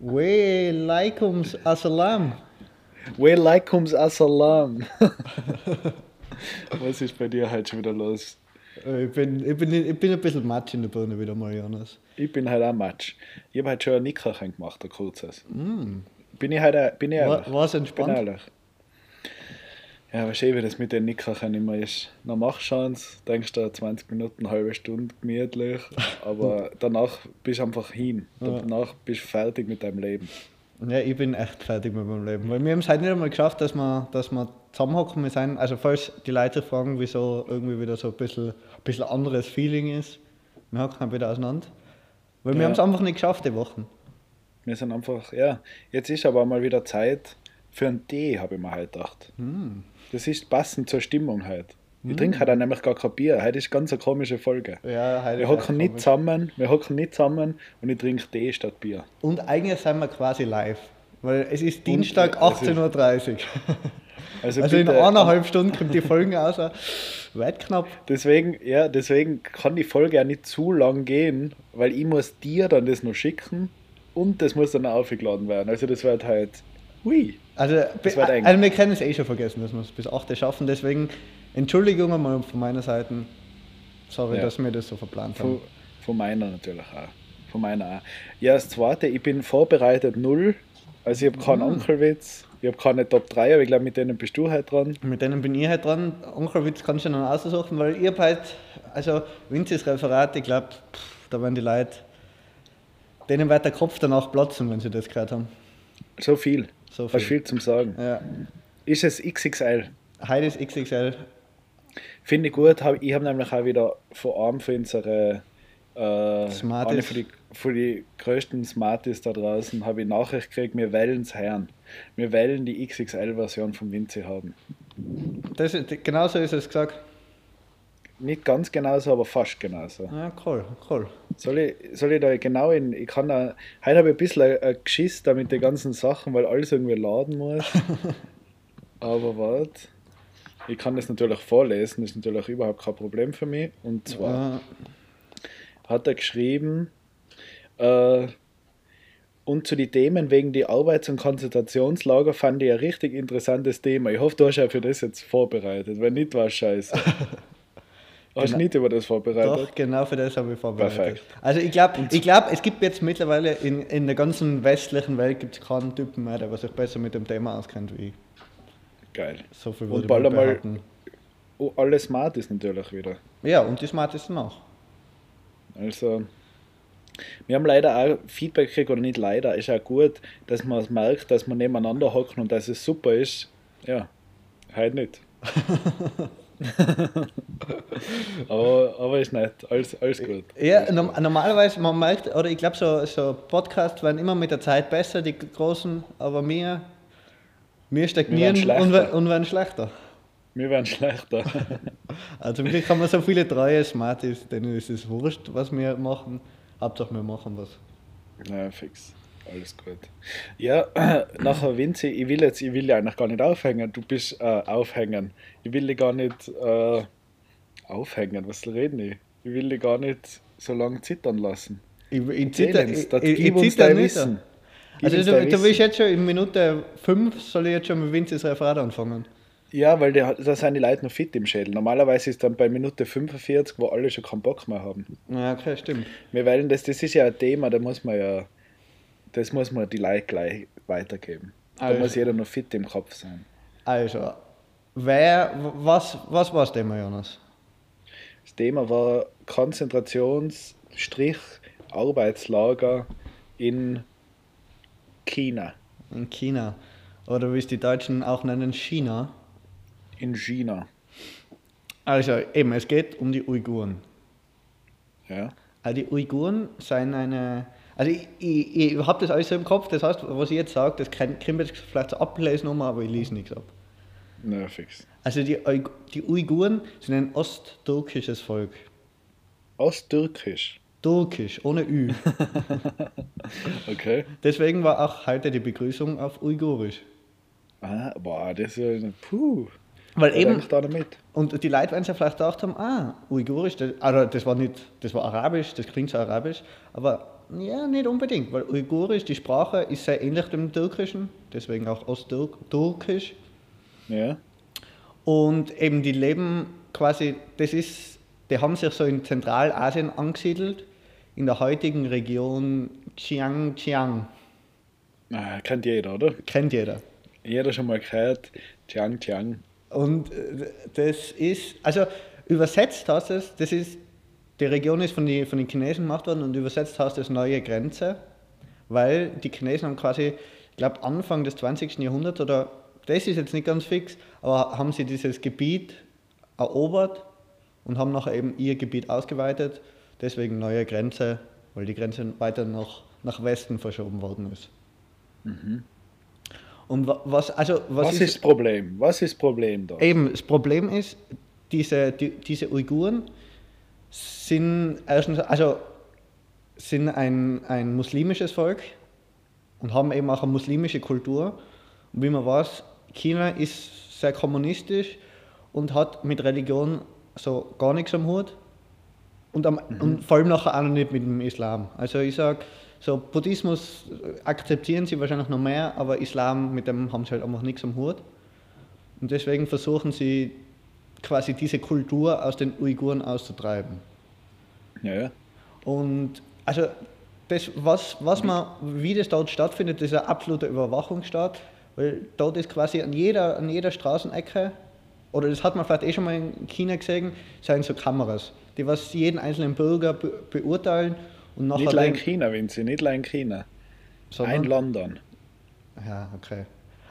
We laikums assalam. We laikums assalam. Was ist bei dir heute schon wieder los? Äh, Ich bin, ich, bin, ich bin ein bisschen matsch in der Birne wieder mal, Jonas. Ich bin halt auch Matsch. Ich habe heute schon ein Nickerchen gemacht, ein kurzes. Bin ich heute, bin ich War, ehrlich? war's bin entspannt? ehrlich. Ja, weißt du, wie das mit den Nickerchen immer ist. Dann machst du es, denkst du 20 Minuten, eine halbe Stunde gemütlich, aber danach bist du einfach hin. Danach bist du fertig mit deinem Leben. Ja, ich bin echt fertig mit meinem Leben. Weil wir haben es heute nicht einmal geschafft, dass wir, dass wir zusammenhocken. Wir sind, also falls die Leute fragen, wieso irgendwie wieder so ein bisschen, ein bisschen anderes Feeling ist, wir hocken halt wieder auseinander. Weil wir Ja. haben es einfach nicht geschafft, die Wochen. Wir sind einfach, ja, jetzt ist aber mal wieder Zeit für einen Tee, habe ich mir heute gedacht. Das ist passend zur Stimmung heute. Ich trinke heute nämlich gar kein Bier. Heute ist ganz eine komische Folge. Ja, heute Wir hocken nicht komisch. zusammen, wir hocken nicht zusammen und ich trinke Tee statt Bier. Und eigentlich sind wir quasi live. Weil es ist Dienstag es ist- 18.30 Uhr. Also, Also in bitte, eineinhalb Stunden kommt die Folge raus. Weit knapp. Deswegen, ja, deswegen kann die Folge ja nicht zu lang gehen, weil ich muss dir dann das noch schicken und das muss dann auch aufgeladen werden. Also das wird halt, hui. Also, Das also wir können es eh schon vergessen, dass wir es bis 8 schaffen. Deswegen Entschuldigung einmal von meiner Seite. Sorry, Ja. dass wir das so verplant Von, haben. von meiner natürlich auch. Von meiner auch. Ja, das zweite, ich bin vorbereitet null. Also ich habe keinen Onkelwitz, ich habe keine Top 3, aber ich glaube, mit denen bist du halt dran. Mit denen bin ich halt dran. Onkelwitz kannst du dann aussuchen, weil ihr halt, also Vinzis Referat, ich glaube, da werden die Leute, denen wird der Kopf danach platzen, wenn sie das gehört haben. So viel. So viel. viel zum Sagen. Ja. Ist es XXL? Heute ist XXL. Finde ich gut. Ich habe nämlich auch wieder vor allem für unsere äh, Smarties. von die, von die größten Smarties da draußen habe ich Nachricht gekriegt, wir wählen es Herren. Wir wählen die XXL-Version vom Vinci haben. Das ist, genauso ist es gesagt. Nicht ganz genauso, aber fast genauso. Ja, cool, cool. Soll ich, soll ich da genau in. Ich kann da. Heute habe ich ein bisschen ein, Geschiss da mit den ganzen Sachen, weil alles irgendwie laden muss. Aber warte. Ich kann das natürlich vorlesen, das ist natürlich überhaupt kein Problem für mich. Und zwar Äh, hat er geschrieben, äh, und zu den Themen wegen die Arbeits- und Konzentrationslager fand ich ein richtig interessantes Thema. Ich hoffe, du hast ja für das jetzt vorbereitet. Wenn nicht, war scheiße. Hast du Genau. nicht über das vorbereitet? Doch, genau für das habe ich vorbereitet. Perfekt. Also ich glaube, ich glaub, es gibt jetzt mittlerweile in, in der ganzen westlichen Welt gibt es keinen Typen mehr, der sich besser mit dem Thema auskennt wie ich. Geil. So viel Und würde bald ich mal einmal-. Oh, alles smart ist natürlich wieder. Ja, und die smartesten auch. Also, wir haben leider auch Feedback gekriegt, oder nicht leider, ist auch gut, dass man es merkt, dass man nebeneinander hocken und dass es super ist. Ja, halt nicht. aber, aber ist nett, alles, alles gut. Ja, norm normalerweise, man merkt, oder ich glaube, so, so Podcasts werden immer mit der Zeit besser, die großen, aber wir, wir stagnieren Wir und, und werden schlechter. Wir werden schlechter. Also Glück haben wir so viele treue Smarties, denen ist es wurscht, was wir machen. Hauptsache wir machen was. ja, fix. Alles gut. Ja, nachher Vinci, ich will jetzt, ich will ja eigentlich gar nicht aufhängen. Du bist äh, aufhängen. Ich will dich gar nicht äh, aufhängen, was reden ich? Ich will dich gar nicht so lange zittern lassen. Ich, ich zitter, uns, ich, das ich, ich uns zitter nicht. Wissen. Also du, du willst jetzt schon in Minute 5, soll ich jetzt schon mit Vinces Referat anfangen? Ja, weil die, da sind die Leute noch fit im Schädel. Normalerweise ist dann bei Minute 45, wo alle schon keinen Bock mehr haben. Ja, okay, stimmt. Wir wollen das, das ist ja ein Thema, da muss man ja, das muss man die Leute gleich weitergeben. Da Also. muss jeder noch fit im Kopf sein. Also, wer, was, was war das Thema, Jonas? Das Thema war Konzentrations-Arbeitslager in China. In China. Oder wie es die Deutschen auch nennen, China. In China. Also eben, es geht um die Uiguren. Ja. Also die Uiguren sind eine. Also ich, ich, ich habe das alles so im Kopf, das heißt, was ich jetzt sage, das kann, man jetzt vielleicht so ablesen, nochmal, aber ich lese nichts ab. Na, fix. Also die, die Uiguren sind ein osttürkisches Volk. Osttürkisch. Türkisch, ohne Ü. Okay. Deswegen war auch heute die Begrüßung auf Uigurisch. Ah, boah, das ist ja. Puh. Weil eben, da damit. und die Leute werden sich vielleicht gedacht haben, ah, Uigurisch, das, also das war nicht, das war Arabisch, das klingt so Arabisch, aber Ja, nicht unbedingt, weil Uigurisch, die Sprache, ist sehr ähnlich dem Türkischen, deswegen auch Osttürkisch. Ja. Und eben die leben quasi, das ist, die haben sich so in Zentralasien angesiedelt, in der heutigen Region Xinjiang. Ah, kennt jeder, oder? Kennt jeder. Jeder schon mal gehört. Chiang, Chiang. Und äh, das ist, also übersetzt heißt es, das ist, die Region ist von, die, von den Chinesen gemacht worden und übersetzt heißt es neue Grenze, weil die Chinesen haben quasi, ich glaube Anfang des 20. Jahrhunderts oder das ist jetzt nicht ganz fix, aber haben sie dieses Gebiet erobert und haben nachher eben ihr Gebiet ausgeweitet, deswegen neue Grenze, weil die Grenze weiter nach, nach Westen verschoben worden ist. Und wa- was, also, was, Was, ist das Problem? Was ist das Problem da? Eben, das Problem ist, diese, die, diese Uiguren sind erstens, also sind ein, ein muslimisches Volk und haben eben auch eine muslimische Kultur. Und wie man weiß, China ist sehr kommunistisch und hat mit Religion so gar nichts am Hut. Und, am, und vor allem nachher auch noch nicht mit dem Islam. Also ich sage, so Buddhismus akzeptieren sie wahrscheinlich noch mehr, aber Islam, mit dem haben sie halt einfach nichts am Hut. Und deswegen versuchen sie quasi diese Kultur aus den Uiguren auszutreiben. Ja, ja. Und also das, was, was man, wie das dort stattfindet, das ist ein absoluter Überwachungsstaat, weil dort ist quasi an jeder, an jeder Straßenecke, oder das hat man vielleicht eh schon mal in China gesehen, sind so Kameras, die was jeden einzelnen Bürger be beurteilen und nachher Nicht allein dann- China, Vinci, nicht allein China. sondern- Ein London. Ja, okay.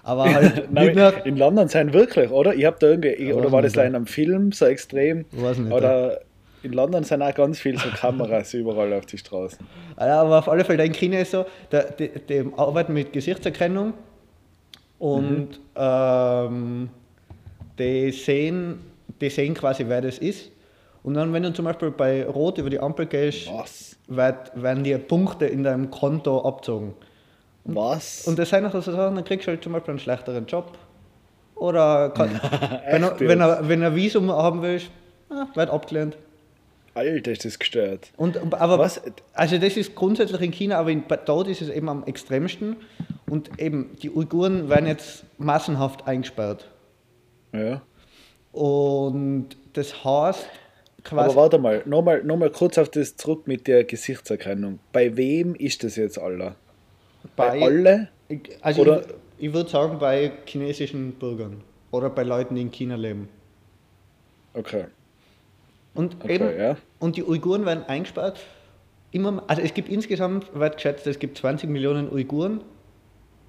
Aber halt Nein, nur, in London sein wirklich, oder? Ich habe da irgendwie, oder war das in einem Film so extrem? Weiß nicht, Oder in London sind auch ganz viele so Kameras überall auf die Straßen. Ja, aber auf alle Fälle, in China ist so, der, die, die arbeiten mit Gesichtserkennung und ähm, die, sehen, die sehen quasi, wer das ist. Und dann, wenn du zum Beispiel bei Rot über die Ampel gehst, Was? werd, werden dir Punkte in deinem Konto abgezogen. Was? Und das sind auch so Sachen, dann kriegst du halt zum Beispiel einen schlechteren Job. Oder kann, wenn, er, wenn, er, wenn er ein Visum haben willst, ah, wird abgelehnt. Alter, ist das gestört. Und, aber Was? Also das ist grundsätzlich in China, aber in, dort ist es eben am extremsten. Und eben die Uiguren werden jetzt massenhaft eingesperrt. Ja. Und das heißt Aber quasi, warte mal, nochmal noch mal kurz auf das zurück mit der Gesichtserkennung. Bei wem ist das jetzt alle? Bei, alle? Ich- also Oder- ich, ich würde sagen bei chinesischen Bürgern oder bei Leuten, die in China leben. Okay. Und Okay, eben, ja. und die Uiguren werden eingesperrt. Immer, also es gibt insgesamt, wird geschätzt, es gibt 20 Millionen Uiguren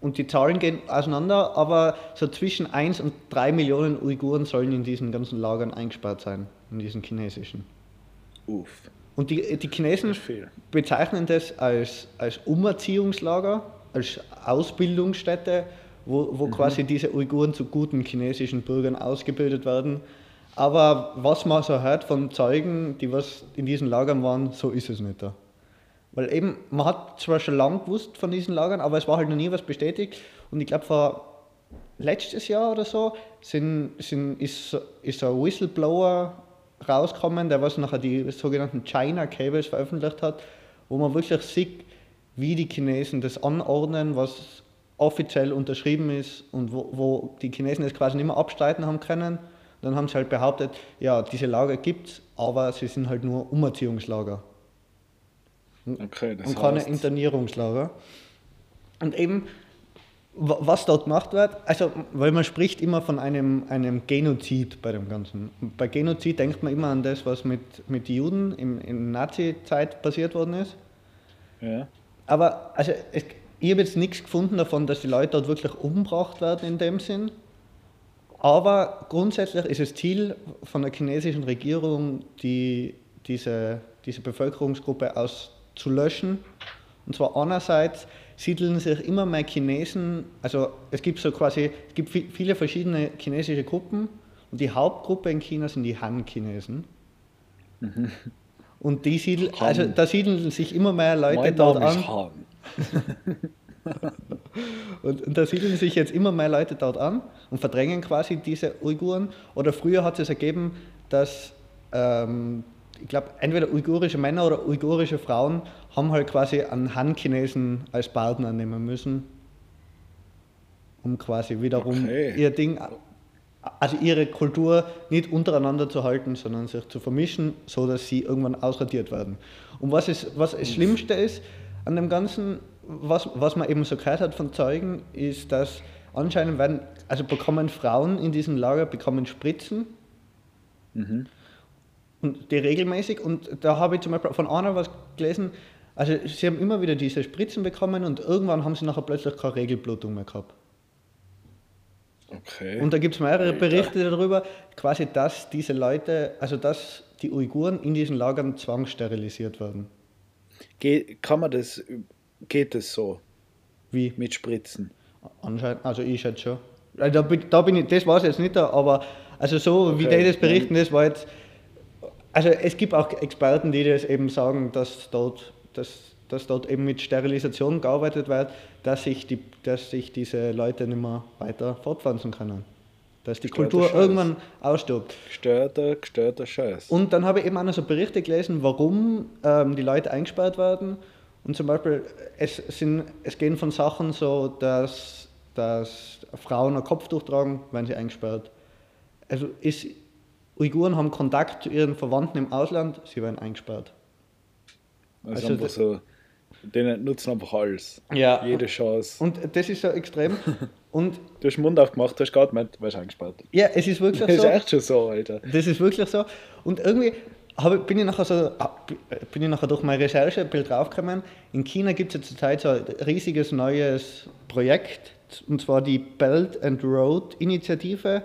und die Zahlen gehen auseinander, aber so zwischen 1 und 3 Millionen Uiguren sollen in diesen ganzen Lagern eingesperrt sein, in diesen chinesischen. Uff. Und die, die Chinesen bezeichnen das als, als Umerziehungslager, als Ausbildungsstätte, wo, wo quasi diese Uiguren zu guten chinesischen Bürgern ausgebildet werden. Aber was man so hört von Zeugen, die was in diesen Lagern waren, so ist es nicht da. Weil eben, man hat zwar schon lange gewusst von diesen Lagern, aber es war halt noch nie was bestätigt. Und ich glaube, vor letztes Jahr oder so sind, sind, ist, so- ist ein Whistleblower rausgekommen, der was nachher die sogenannten China Cables veröffentlicht hat, wo man wirklich sieht, wie die Chinesen das anordnen, was offiziell unterschrieben ist und wo, wo die Chinesen das quasi nicht mehr abstreiten haben können. Dann haben sie halt behauptet, ja, diese Lager gibt es, aber sie sind halt nur Umerziehungslager Okay, das und keine heißt, Internierungslager. Und eben, was dort gemacht wird, also, weil man spricht immer von einem, einem Genozid bei dem Ganzen. Bei Genozid denkt man immer an das, was mit, mit den Juden im, in Nazi-Zeit passiert worden ist. ja. Aber also, es, ich habe jetzt nichts gefunden davon, dass die Leute dort wirklich umgebracht werden in dem Sinn. Aber grundsätzlich ist das Ziel von der chinesischen Regierung, die, diese, diese Bevölkerungsgruppe auszulöschen. Und zwar einerseits siedeln sich immer mehr Chinesen, also es gibt so quasi, es gibt vi- viele verschiedene chinesische Gruppen und die Hauptgruppe in China sind die Han-Chinesen. Und die siedeln, also da siedeln sich immer mehr Leute Mein dort Name an. Han. Und, und da siedeln sich jetzt immer mehr Leute dort an und verdrängen quasi diese Uiguren. Oder früher hat es ergeben, dass ähm, ich glaube, entweder uigurische Männer oder uigurische Frauen haben halt quasi einen Han-Chinesen als Partner nehmen müssen, um quasi wiederum Okay. ihr Ding, also ihre Kultur nicht untereinander zu halten, sondern sich zu vermischen, so dass sie irgendwann ausradiert werden. Und was, ist, was das Schlimmste ist an dem Ganzen, was, was man eben so gehört hat von Zeugen, ist, dass anscheinend werden, also bekommen Frauen in diesem Lager bekommen Spritzen und die regelmäßig und da habe ich zum Beispiel von einer was gelesen, also sie haben immer wieder diese Spritzen bekommen und irgendwann haben sie nachher plötzlich keine Regelblutung mehr gehabt. Okay. Und da gibt es mehrere. Berichte darüber, quasi, dass diese Leute, also dass die Uiguren in diesen Lagern zwangssterilisiert werden. Ge kann man das, geht das so Wie? mit Spritzen? Anscheinend, also ich schätze schon. Also Da da bin ich, das weiß ich jetzt nicht, aber also so wie Okay, die das berichten, das war jetzt. Also es gibt auch Experten, die das eben sagen, dass dort, dass, dass dort eben mit Sterilisation gearbeitet wird, dass sich, die, dass sich diese Leute nicht mehr weiter fortpflanzen können. Dass die Gestörter Kultur Scheiß. irgendwann ausstirbt. Gestörter, gestörter Scheiß. Und dann habe ich eben auch noch so Berichte gelesen, warum ähm, die Leute eingesperrt werden. Und zum Beispiel, es, sind, es gehen von Sachen so, dass, dass Frauen ein Kopftuch tragen, wenn sie eingesperrt. Also ist, Uiguren haben Kontakt zu ihren Verwandten im Ausland, sie werden eingesperrt. Also, also einfach das- so, denen nutzen einfach alles. Ja. Jede Chance. Und das ist so extrem. Und Du hast den Mund aufgemacht, du hast geatmet, warst eingesperrt. ja, es ist wirklich Das ist so. echt schon so, Alter. Das ist wirklich so. Und irgendwie habe, bin, ich nachher so, ah, bin ich nachher durch meine Recherche ein bisschen draufgekommen. In China gibt es ja zurzeit so ein riesiges neues Projekt, und zwar die Belt and Road Initiative.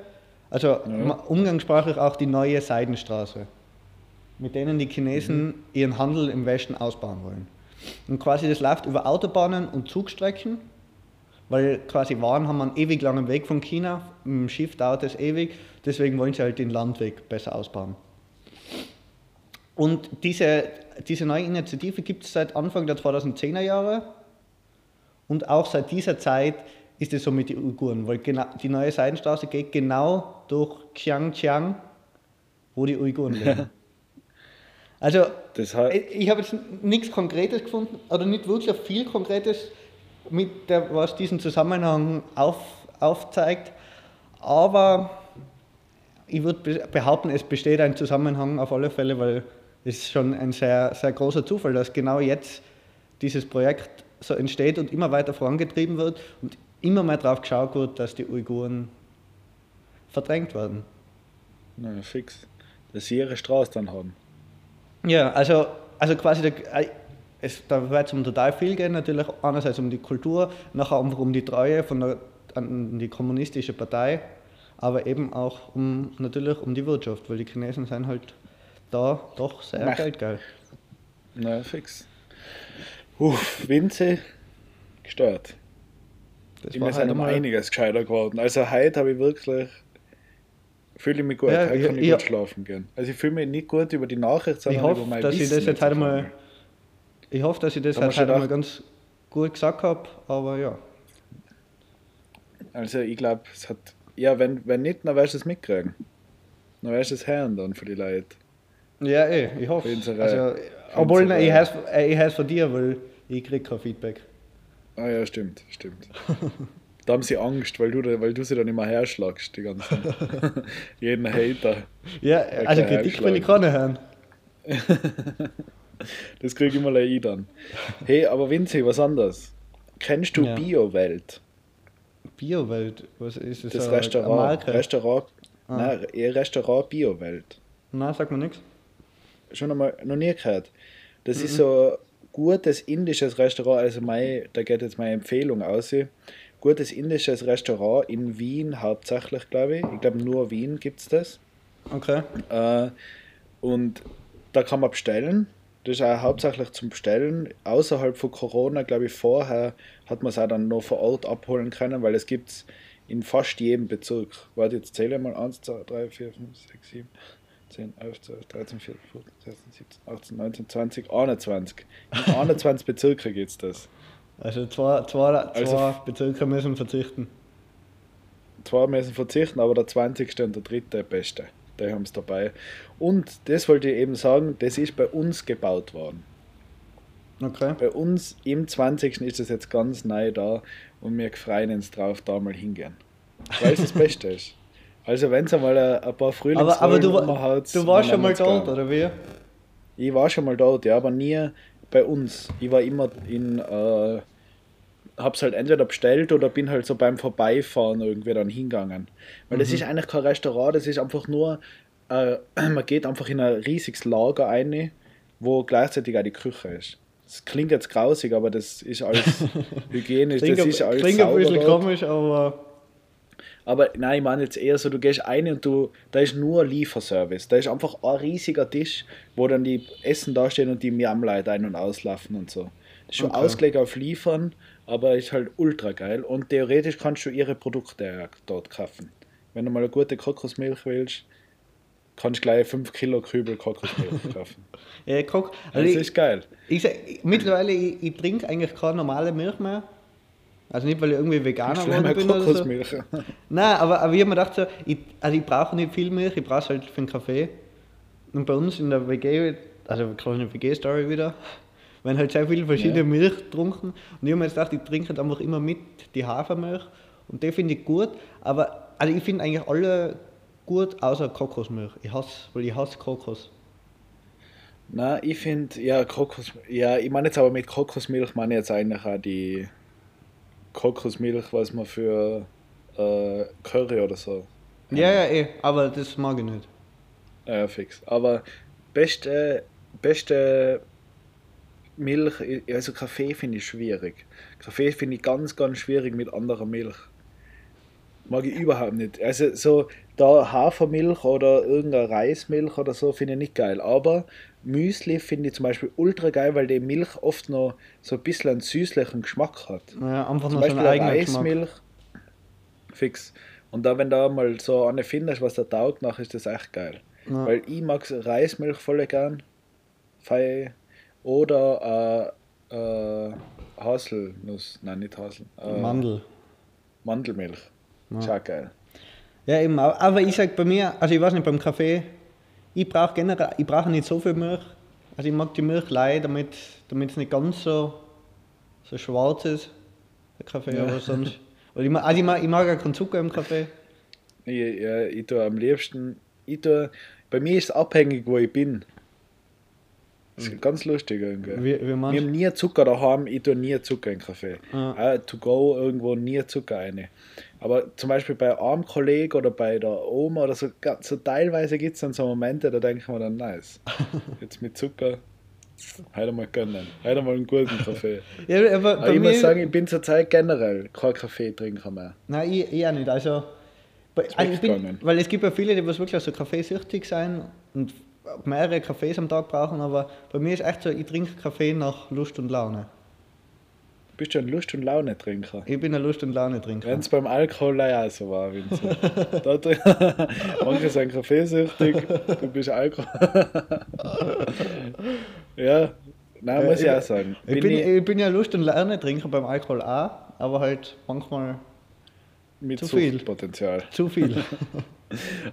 Also ma- umgangssprachlich auch die neue Seidenstraße, mit denen die Chinesen ihren Handel im Westen ausbauen wollen. Und quasi das läuft über Autobahnen und Zugstrecken, weil quasi Waren haben einen ewig langen Weg von China, dem Schiff dauert es ewig, deswegen wollen sie halt den Landweg besser ausbauen. Und diese, diese neue Initiative gibt es seit Anfang der 2010er Jahre und auch seit dieser Zeit ist es so mit den Uiguren, weil genau, die neue Seidenstraße geht genau durch Xiangqiang, wo die Uiguren leben. Also Das heißt, ich ich habe jetzt nichts Konkretes gefunden, oder nicht wirklich viel Konkretes, mit der, was diesen Zusammenhang auf, aufzeigt. Aber ich würde be- behaupten, es besteht ein Zusammenhang auf alle Fälle, weil es ist schon ein sehr, sehr großer Zufall, dass genau jetzt dieses Projekt so entsteht und immer weiter vorangetrieben wird und immer mehr darauf geschaut wird, dass die Uiguren verdrängt werden. na, fix. Dass sie ihre Straße dann haben. Ja, also, also quasi, der, äh, es, da wird es um total viel gehen, natürlich einerseits um die Kultur, nachher einfach um die Treue von der, an die kommunistische Partei, aber eben auch um, natürlich um die Wirtschaft, weil die Chinesen sind halt da doch sehr Macht. geldgeil. Na, fix. Uff, Winze, gestört. Das Ich war bin halt um einiges gescheiter geworden. Also heute habe ich wirklich, fühle ich mich gut, Ja, heute ich- kann ich ich- gut schlafen gehen. Also ich fühle mich nicht gut über die Nachricht, Ich sondern über hoffe, mein dass ich Wissen das jetzt einmal, einmal. ich hoffe, dass ich das halt einmal gedacht- ganz gut gesagt habe, aber ja. Also ich glaube, es hat, ja, wenn, wenn nicht, dann wirst du es mitkriegen. Dann wirst du es hören dann für die Leute. Ja, eh, ich hoffe. Unsere- Also, obwohl, nein, ich heiße äh, ich heiß von dir, weil ich krieg kein Feedback. Ah ja, stimmt, stimmt. Da haben sie Angst, weil du, weil du sie dann immer herschlagst, die ganzen. jeden Hater. Ja, also Kritik will ich einschlagen. keine hören. Das kriege ich mal ich dann. Hey, aber Vinci, was anderes. Kennst du Ja. Bio-Welt? Biowelt, was ist das? Das Restaurant. Restaurant. Ah. Nein, Restaurant Bio-Welt. Nein, sagt mir nichts. Schon einmal noch nie gehört. Das Mhm. ist so gutes indisches Restaurant, also mein, da geht jetzt meine Empfehlung aus. Gutes indisches Restaurant in Wien hauptsächlich, glaube ich. Ich glaube, nur Wien gibt es das. Okay. Äh, und da kann man bestellen. Das ist auch hauptsächlich zum Bestellen. Außerhalb von Corona, glaube ich, vorher hat man es auch dann noch vor Ort abholen können, weil es gibt es in fast jedem Bezirk. Warte, jetzt zähle ich mal 1, 2, 3, 4, 5, 6, 7, 10, 11, 12, 13, 14, 15, 16, 17, 18, 19, 20, 21. In 21 Bezirke geht es das. Also zwei, zwei, zwei Also- Bezirke müssen verzichten. Zwei müssen verzichten, aber der 20. und der dritte beste. die haben es dabei. Und das wollte ich eben sagen, das ist bei uns gebaut worden. Okay. Bei uns im 20. ist das jetzt ganz neu da und wir freuen uns drauf, da mal hingehen. Weil es das Beste ist. Also wenn es einmal ein, ein paar Aber, aber du, Frühlingsrollen du warst schon mal dort, gern. oder wie? Ich war schon mal dort, ja, aber nie bei uns. Ich war immer in, äh, hab's halt entweder bestellt oder bin halt so beim Vorbeifahren irgendwie dann hingegangen. Weil das ist eigentlich kein Restaurant, das ist einfach nur, äh, man geht einfach in ein riesiges Lager ein, wo gleichzeitig auch die Küche ist. Das klingt jetzt grausig, aber das ist alles hygienisch, Klingt, das ein- ist alles klingt ein bisschen dort. komisch, aber Aber nein, ich meine jetzt eher so, du gehst ein und du, da ist nur Lieferservice. Da ist einfach ein riesiger Tisch, wo dann die Essen dastehen und die Miam-Leute ein- und auslaufen und so. Das ist schon Okay. ausgelegt auf Liefern, aber ist halt ultra geil. Und theoretisch kannst du ihre Produkte dort kaufen. Wenn du mal eine gute Kokosmilch willst, kannst du gleich 5 Kilo Kübel Kokosmilch kaufen. ja, Das also ich, ist geil. ich, sag- mittlerweile, ich, ich trinke eigentlich keine normale Milch mehr. Also nicht, weil ich irgendwie Veganer geworden bin oder so. Kokosmilch. Nein, aber, aber ich habe mir gedacht, so, ich, also ich brauche nicht viel Milch, ich brauche es halt für den Kaffee. Und bei uns in der WG, also kleine WG-Story wieder, werden halt sehr viele verschiedene Ja. Milch getrunken. Und ich habe mir jetzt gedacht, ich trinke halt einfach immer mit die Hafermilch. Und die finde ich gut. Aber also ich finde eigentlich alle gut, außer Kokosmilch. Ich hasse, weil ich hasse Kokos. Na, ich finde, ja, Kokos, ja, ich meine jetzt aber mit Kokosmilch meine ich jetzt eigentlich auch die Kokosmilch, was man für äh, Curry oder so. Ja, ja, eh, aber das mag ich nicht. Ja, fix. Aber beste, beste Milch, also Kaffee finde ich schwierig. Kaffee finde ich ganz, ganz schwierig mit anderer Milch. Mag ich überhaupt nicht. Also so da Hafermilch oder irgendeine Reismilch oder so finde ich nicht geil. Aber Müsli finde ich zum Beispiel ultra geil, weil die Milch oft noch so ein bisschen einen süßlichen Geschmack hat. Ja, einfach Zum nur so Beispiel einen eine eigenen Geschmack. Reismilch. Fix. Und da, wenn da mal so eine findest, was da taugt, nach ist das echt geil. Ja. Weil ich mag Reismilch voll gern. Fei. Oder äh, äh, Haselnuss. Nein, nicht Hasel. Äh, Mandel. Mandelmilch. Ist auch geil. Ja, eben, aber aber ich sag bei mir, also ich weiß nicht, beim Kaffee, ich brauche generell, ich brauche nicht so viel Milch. Also ich mag die Milch leid, damit es nicht ganz so, so schwarz ist, der Kaffee, Ja. aber sonst. Weil ich mag, also ich mag, ich mag auch keinen Zucker im Kaffee. Ich, ja, ich tue am liebsten. Ich tue, bei mir ist es abhängig, wo ich bin. Das ist ganz lustig irgendwie. Wie, wie Wir haben nie Zucker daheim, ich tue nie Zucker in Kaffee. Ja. Auch to go irgendwo nie Zucker rein. Aber zum Beispiel bei einem Kollegen oder bei der Oma oder so, so teilweise gibt es dann so Momente, da denke ich mir dann, nice. Jetzt mit Zucker, heute mal gönnen. Heute mal einen guten Kaffee. ja, aber Aber ich muss sagen, ich bin zurzeit generell kein Kaffeetrinker mehr. nein, ich, ich auch nicht. Also, bei, also ich bin, weil es gibt ja viele, die wirklich so kaffeesüchtig sein und mehrere Kaffees am Tag brauchen, aber bei mir ist echt so, ich trinke Kaffee nach Lust und Laune. Bist du ein Lust- und Laune-Trinker? Ich bin ein Lust- und Laune-Trinker. Wenn es beim Alkohol ja auch so war, Vincent. Manche sind kaffeesüchtig, du bist Alkohol. ja, nein, muss ich auch sagen. Ich bin, ich bin ja Lust- und Laune-Trinker beim Alkohol auch, aber halt manchmal mit zu viel. Suchtpotenzial. zu viel.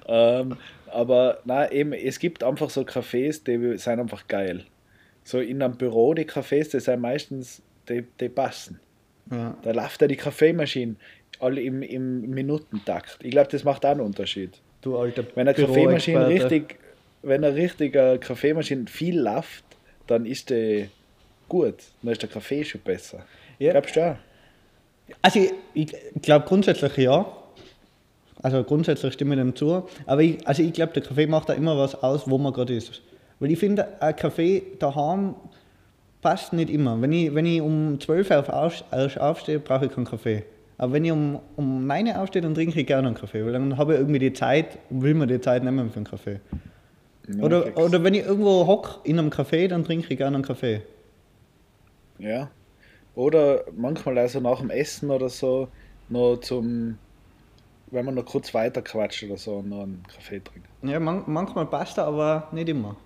ähm, aber nein, eben, es gibt einfach so Cafés, die sind einfach geil. So in einem Büro, die Cafés, die sind meistens, die, die passen. ja. Da läuft ja die Kaffeemaschine alle im, im Minutentakt. Ich glaube, das macht auch einen Unterschied. Du alter Wenn eine Kaffeemaschine richtig, wenn eine richtige Kaffeemaschine viel läuft, dann ist die gut. Dann ist der Kaffee schon besser. Ja. Glaubst du auch? Also ich, ich glaube grundsätzlich ja. Also grundsätzlich stimme ich dem zu. Aber ich, also ich glaube, der Kaffee macht da immer was aus, wo man gerade ist. Weil ich finde, ein Kaffee daheim passt nicht immer. Wenn ich, wenn ich um 12 Uhr auf, auf, auf- aufstehe, brauche ich keinen Kaffee. Aber wenn ich um, um 9 Uhr aufstehe, dann trinke ich gerne einen Kaffee. Weil dann habe ich irgendwie die Zeit und will mir die Zeit nehmen für einen Kaffee. Ja, Oder, fix. oder wenn ich irgendwo hock in einem Café, dann trinke ich gerne einen Kaffee. Ja. Oder manchmal also nach dem Essen oder so, noch zum, wenn man noch kurz weiter quatscht oder so, noch einen Kaffee trinken. Ja, man, manchmal passt er, aber nicht immer.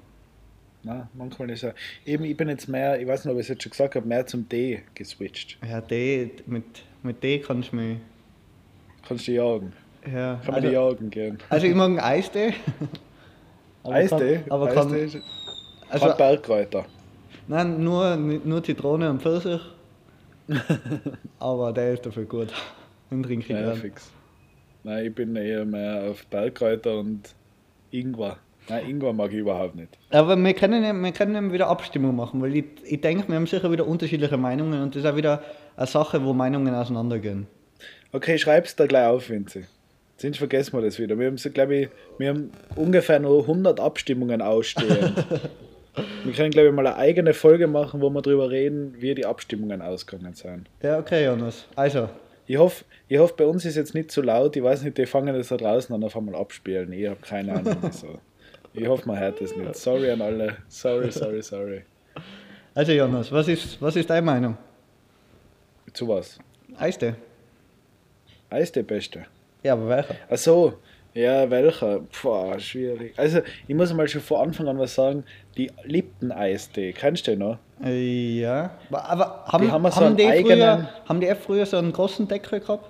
Na, manchmal ist er. Eben, ich bin jetzt mehr, ich weiß nicht, ob ich es jetzt schon gesagt habe, mehr zum Tee geswitcht. Ja, Tee, mit, mit Tee kannst du mich. Kannst du jagen? Ja, Kann man also, die jagen gehen? also ich mag einen Eistee. Eistee? Aber kann, Eistee ist also, kein Bergkräuter. nein, nur, nur Zitrone und Pfirsich. aber der ist dafür gut. Den trinke ich Ja, fix. Nein, ich bin eher mehr auf Bergkräuter und Ingwer. Nein, Ingwer mag ich überhaupt nicht. Aber wir können, ja- wir können ja wieder Abstimmung machen, weil ich, ich denke, wir haben sicher wieder unterschiedliche Meinungen und das ist auch wieder eine Sache, wo Meinungen auseinandergehen. Okay, schreib's da gleich auf, Vinzi. Sonst vergessen wir das wieder. Wir haben, so, glaube ich, wir haben ungefähr nur 100 Abstimmungen ausstehen. wir können, glaube ich, mal eine eigene Folge machen, wo wir darüber reden, wie die Abstimmungen ausgegangen sind. Ja, okay, Jonas. Also, Ich hoffe, ich hoffe, bei uns ist jetzt nicht zu laut. Ich weiß nicht, die fangen das da draußen an auf einmal abspielen. Ich habe keine Ahnung wieso. Ich hoffe, man hört das nicht. Sorry an alle. Sorry, sorry, sorry. also Jonas, was ist, was ist deine Meinung? Zu was? Eistee? Eis der Beste. Ja, aber welcher? Ach so, ja, welcher? Puh, schwierig. Also, ich muss mal schon von Anfang an was sagen. Die Lipton-Eistee, kennst du den noch? Äh, ja. Aber- haben, Die haben haben, so einen die früher, haben die eh früher so einen großen Deckel gehabt?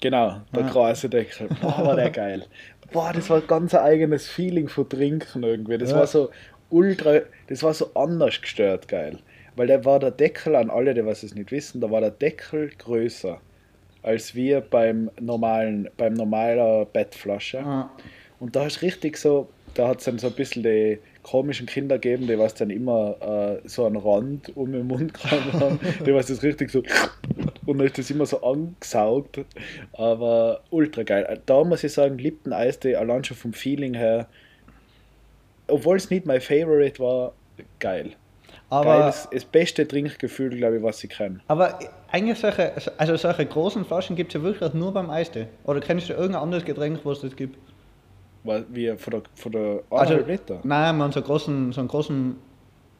Genau, der Ah. große Deckel. Boah, war der geil. Boah, das war ein ganz eigenes Feeling von Trinken irgendwie. Das Ja. war so ultra, das war so anders gestört geil. Weil da war der Deckel, an alle, die was es nicht wissen, da war der Deckel größer als wir beim normalen, beim normaler Bettflasche. Ah. Und da ist richtig so, da hat es dann so ein bisschen die komischen Kinder gegeben, die was dann immer äh, so einen Rand um den Mund gehabt haben, die was das richtig so und dann ist das immer so angesaugt, aber ultra geil. Da muss ich sagen, Lipton Eistee allein schon vom Feeling her, obwohl es nicht mein Favorite war, geil. Aber, Geiles, das beste Trinkgefühl, glaube ich, was ich kenne. aber eigentlich solche, also solche großen Flaschen gibt es ja wirklich nur beim Eistee. Oder kennst du irgendein anderes Getränk, was es das gibt? Wie von der, von der Also, Liter? nein, man so einen großen, so einen großen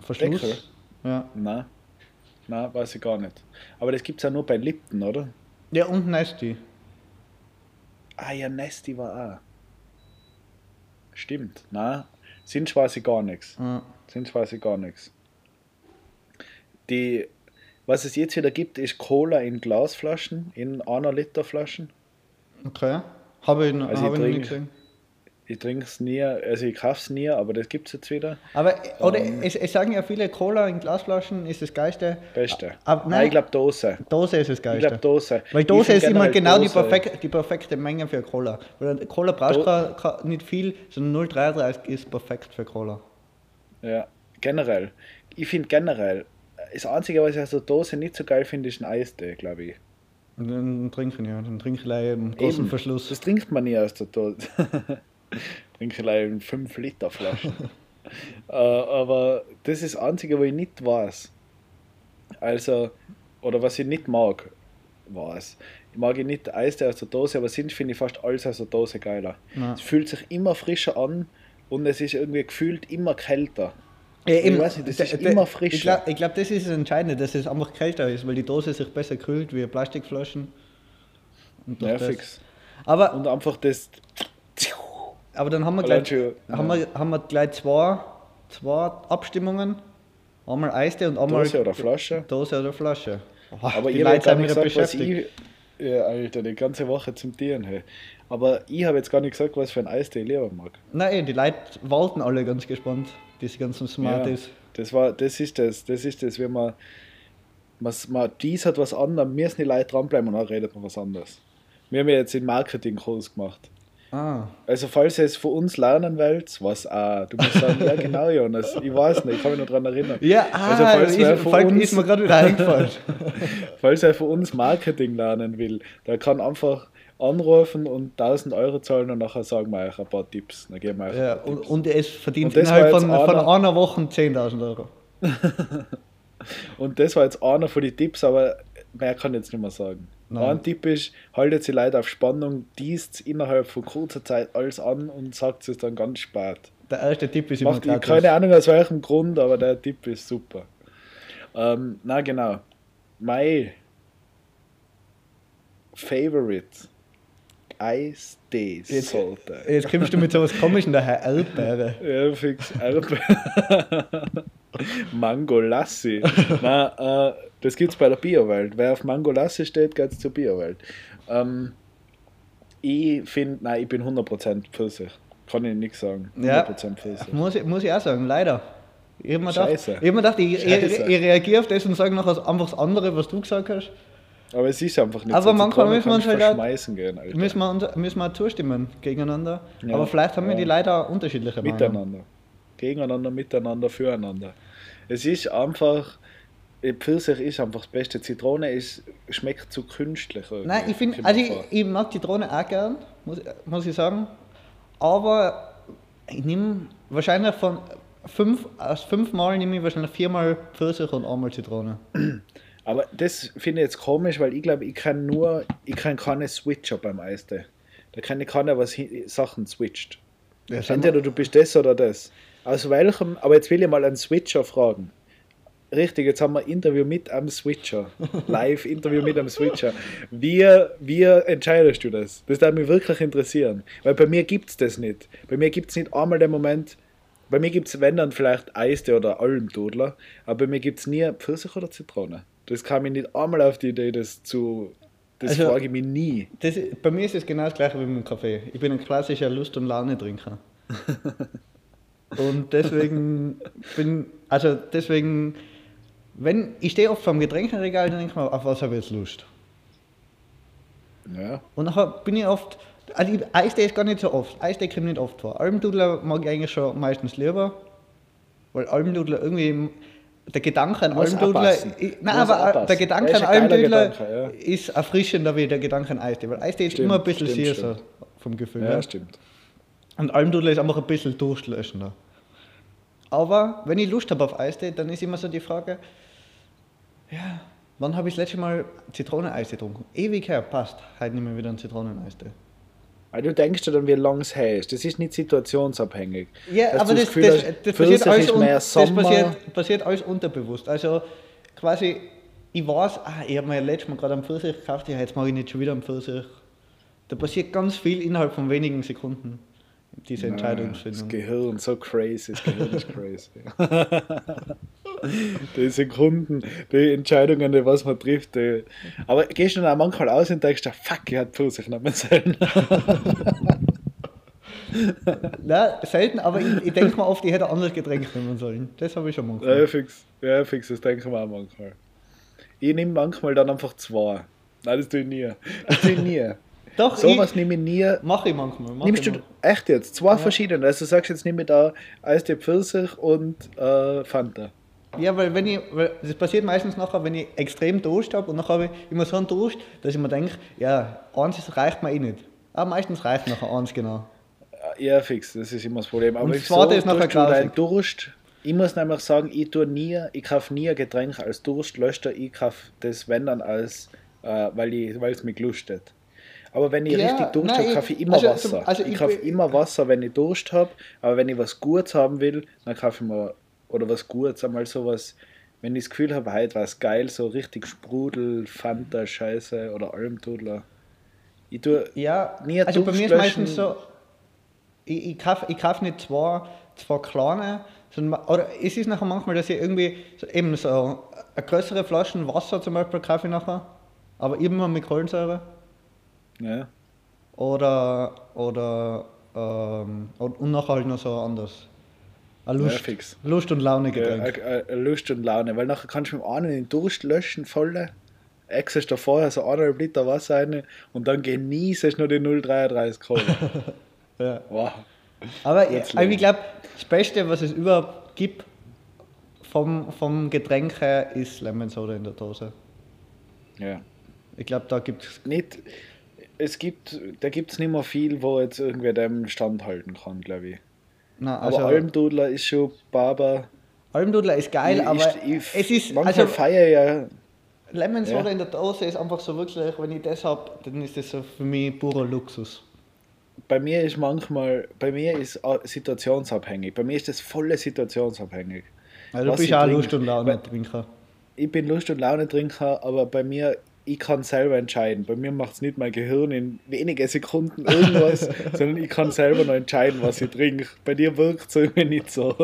Verschluss. Deckel? Ja. Nein. Nein, weiß ich gar nicht. Aber das gibt es ja nur bei Lipton, oder? ja, und Nasty. Ah ja, Nasty war auch. Stimmt. Nein, sind weiß ich gar nichts. Ja. Sind weiß ich gar nichts. Die, was es jetzt wieder gibt, ist Cola in Glasflaschen, in einer Liter Flaschen. Okay. Habe ich, noch- Also hab ich ich noch nie trinke- gesehen. Ich trinke es nie, also ich kaufe es nie, aber das gibt es jetzt wieder. Aber, oder Ähm. es, es sagen ja viele, Cola in Glasflaschen ist das Geiste. Beste. Aber nein, nein. ich glaube Dose. Dose ist das Ich Geiste. glaube Dose. Weil Ich Dose ist immer genau die, Dose- perfek die perfekte Menge für Cola. Weil Cola brauchst du nicht viel, sondern 0,33 ist perfekt für Cola. Ja, generell. Ich finde generell, das Einzige, was ich aus der Dose nicht so geil finde, ist ein Eistee, glaube ich. Und dann trinken ja, dann trinke ich einen großen Verschluss. Das trinkt man nie aus der Dose. trinke gleich in 5 Liter Flaschen. äh, aber das ist das Einzige, was ich nicht weiß. Also, oder was ich nicht mag, weiß. Ich mag ich nicht Eistee aus der Dose, aber sind finde ich fast alles aus der Dose geiler. Ja. Es fühlt sich immer frischer an und es ist irgendwie gefühlt immer kälter. Ja, Ich weiß nicht, das ist immer frischer. Ich glaube, glaub, das ist das Entscheidende, dass es einfach kälter ist, weil die Dose sich besser kühlt wie Plastikflaschen. Ja, fix. Aber, Und einfach das. aber dann haben wir gleich, schon, haben wir, haben wir gleich zwei, zwei Abstimmungen. Einmal Eistee und einmal Dose oder Flasche. Dose oder Flasche. Ach, Aber die Leute sind wieder beschäftigt. ich. Ja, Alter, die ganze Woche zum Tieren. Hey. Aber ich habe jetzt gar nicht gesagt, was für ein Eistee ich lieber mag. Nein, die Leute warten alle ganz gespannt, diese ganzen Smarties. das, war, das ist das. Das ist das, wenn man. Man, man dies hat was anderes, müssen die Leute dranbleiben und dann redet man was anderes. Wir haben ja jetzt den Marketing-Kurs gemacht. Ah, Also, falls ihr es von uns lernen wollt, was auch, du musst sagen, ja, genau, Jonas, ich weiß nicht, ich kann mich noch daran erinnern. ja, ah, Also, falls wer von uns- ist mir gerade wieder eingefallen. Falls er von uns Marketing lernen will, der kann einfach anrufen und 1000 Euro zahlen und nachher sagen wir euch ein paar Tipps. Dann geben wir euch ja, und, und es verdient Und innerhalb von, jetzt von einer- einer Woche 10.000 Euro. Und das war jetzt einer von den Tipps, aber mehr kann ich jetzt nicht mehr sagen. Nein. Ein Tipp ist, haltet sie Leute auf Spannung, diest innerhalb von kurzer Zeit alles an und sagt es dann ganz spät. Der erste Tipp ist immer Macht ich, keine Ahnung aus welchem Grund, aber der Tipp ist super. Ähm, na genau. My favorite Eistee Jetzt- sollte. Jetzt kommst du mit sowas komischen daher, Erdbeere. Ja, fix. Erdbeer. Mango Lassi. Nein, äh, das gibt's bei der Biowelt. Wer auf Mango Lassi steht, geht's zur Biowelt. Ähm, ich finde, nein, ich bin 100% Pfirsich. Kann ich nichts sagen. Ja. 100% Pfirsich. Muss ich, muss ich auch sagen, leider. Ich habe mir gedacht, ich, hab mir gedacht ich, ich, ich reagiere auf das und sage nachher einfach das andere, was du gesagt hast. Aber es ist einfach nicht Aber so. manchmal müssen wir uns halt verschmeißen gehen, Alter. Müssen wir, unter- müssen wir zustimmen gegeneinander. Ja, Aber vielleicht haben wir die leider unterschiedliche Meinungen. Miteinander. Gegeneinander, miteinander, füreinander. Es ist einfach, Pfirsich ist einfach das Beste. Zitrone ist, schmeckt zu künstlich. Nein, ich finde, also ich, ich mag Zitrone auch gern, muss, muss ich sagen. Aber ich nehme wahrscheinlich von fünf, aus fünf Mal nehme ich wahrscheinlich viermal Pfirsich und einmal Zitrone. Aber das finde ich jetzt komisch, weil ich glaube, ich kann nur, ich kann keine Switcher beim Eistee. Da kann ich keiner, was Sachen switcht. Ja. Entweder du bist das oder das. Aus welchem, aber jetzt will ich mal einen Switcher fragen. Richtig, jetzt haben wir ein Interview mit einem Switcher. Live-Interview mit einem Switcher. Wie, wie entscheidest du das? Das würde mich wirklich interessieren. Weil bei mir gibt es das nicht. Bei mir gibt es nicht einmal den Moment, bei mir gibt es, wenn dann vielleicht Eiste oder Almdudler, aber bei mir gibt es nie Pfirsich oder Zitrone. Das kam mir nicht einmal auf die Idee, das zu. Das Also- frage ich mich nie. Das, bei mir ist es genau das gleiche wie mit dem Kaffee. Ich bin ein klassischer Lust- und Laune-Trinker. und deswegen bin, also deswegen, wenn, ich stehe oft vor dem Getränkeregal, dann denke ich mir, auf was habe ich jetzt Lust? Ja. Und nachher bin ich oft, also ich, Eistee ist gar nicht so oft, Eistee kommt nicht oft vor. Almdudler mag ich eigentlich schon meistens lieber, weil Almdudler irgendwie, der Gedanke an Almdudler, nein, aber der Gedanke an Almdudler Gedanke, ist erfrischender wie der Gedanke an Eistee, weil Eistee ist immer ein bisschen stimmt, süßer stimmt. vom Gefühl Ja, her. stimmt. Und Almdudler ist einfach ein bisschen durstlöschender. Aber wenn ich Lust habe auf Eistee, dann ist immer so die Frage, ja, wann habe ich das letzte Mal Zitroneneistee getrunken? Ewig her, passt. Heute nehmen wir wieder einen Zitroneneistee. Weil du denkst dir dann, wie lange es her ist. Das ist nicht situationsabhängig. Ja, Hast aber du das, Gefühl das, das, passiert alles un, das passiert, passiert alles unterbewusst. Also quasi, ich weiß, ah, ich habe mir letztes Mal gerade einen Pfirsich gekauft, ja, jetzt mache ich nicht schon wieder einen Pfirsich. Da passiert ganz viel innerhalb von wenigen Sekunden, diese Das Entscheidungsfindung. Gehirn, so crazy. Das Gehirn ist crazy. die Sekunden, die Entscheidungen, die was man trifft. Die. Aber gehst du dann auch manchmal aus und denkst dir, fuck, ich hätte Pfirsich nehmen sollen. Nein, selten, aber ich, ich denke mal oft, ich hätte anderes Getränk nehmen sollen. Das habe ich schon mal ja, fix. Ja, fix, das denken wir auch manchmal. Ich nehme manchmal dann einfach zwei. Nein, das tue ich nie. Das tue ich nie. Doch, Sowas ich, nehme ich nie. mache ich manchmal. Mach Nimmst ich du echt jetzt zwei Ja. verschiedene? Also du sagst jetzt nehme ich da Eistee Pfirsich und äh, Fanta. Ja, weil wenn ich, weil das passiert meistens nachher, wenn ich extrem Durst habe und nachher habe ich immer so einen Durst, dass ich mir denke, ja, eins reicht mir eh nicht. Aber meistens reicht nachher eins genau. Ja, fix, das ist immer das Problem. Aber Und ich zweite ist nachher tust du deinen grausig. Durst. Ich muss nämlich sagen, ich tue nie, ich kaufe nie ein Getränk als Durstlöscher, ich kaufe das, wenn dann als, äh, weil ich, weil es mich gelustet. Aber wenn ich Ja, richtig Durst habe, kaufe ich immer also Wasser. also ich ich kaufe immer Wasser, wenn ich Durst habe. Aber wenn ich was Gutes haben will, dann kaufe ich mir, oder was Gutes, einmal sowas, wenn ich das Gefühl habe, heute war es geil, so richtig Sprudel, Fanta, Scheiße oder Almdudler. Ich tue Ja, Nie also bei mir ist meistens so, ich, ich kaufe ich kauf nicht zwei, zwei kleine, sondern, oder es ist nachher manchmal, dass ich irgendwie so, eben so eine größere Flaschen Wasser zum Beispiel kaufe ich nachher, aber immer mit Kohlensäure. ja, Oder, oder, ähm, und, und nachher halt noch so anders. Ein Lust, Ja, fix. Lust und Laune Ja, Getränk. äh, äh, Lust und Laune, weil nachher kannst du mit einem den Durst löschen, voll. Exest da vorher so eineinhalb Liter Wasser rein und dann genießt du noch die 0,33 Cola. Ja. wow. Aber Jetzt ich, glaube, das Beste, was es überhaupt gibt vom, vom Getränk her, ist Lemon Soda in der Dose. Ja. Ich glaube, da gibt es. Nicht, es gibt, da gibt es nicht mehr viel, wo jetzt irgendwer dem standhalten kann, glaube ich. Na, Aber also, Almdudler ist schon Baba. Almdudler ist geil, ich, aber ich, es ist. manchmal Also, feiere ich ja. Lemon Soda Ja. in der Dose ist einfach so wirklich, wenn ich das habe, dann ist das so für mich purer Luxus. Bei mir ist manchmal, bei mir ist äh, situationsabhängig. Bei mir ist das volle situationsabhängig. Also, du bist ich auch. Lust und Laune Weil- Trinker. ich bin Lust- und Laune-Trinker, aber bei mir, ich kann selber entscheiden. Bei mir macht es nicht mein Gehirn in wenige Sekunden irgendwas, sondern ich kann selber noch entscheiden, was ich trinke. Bei dir wirkt es irgendwie nicht so.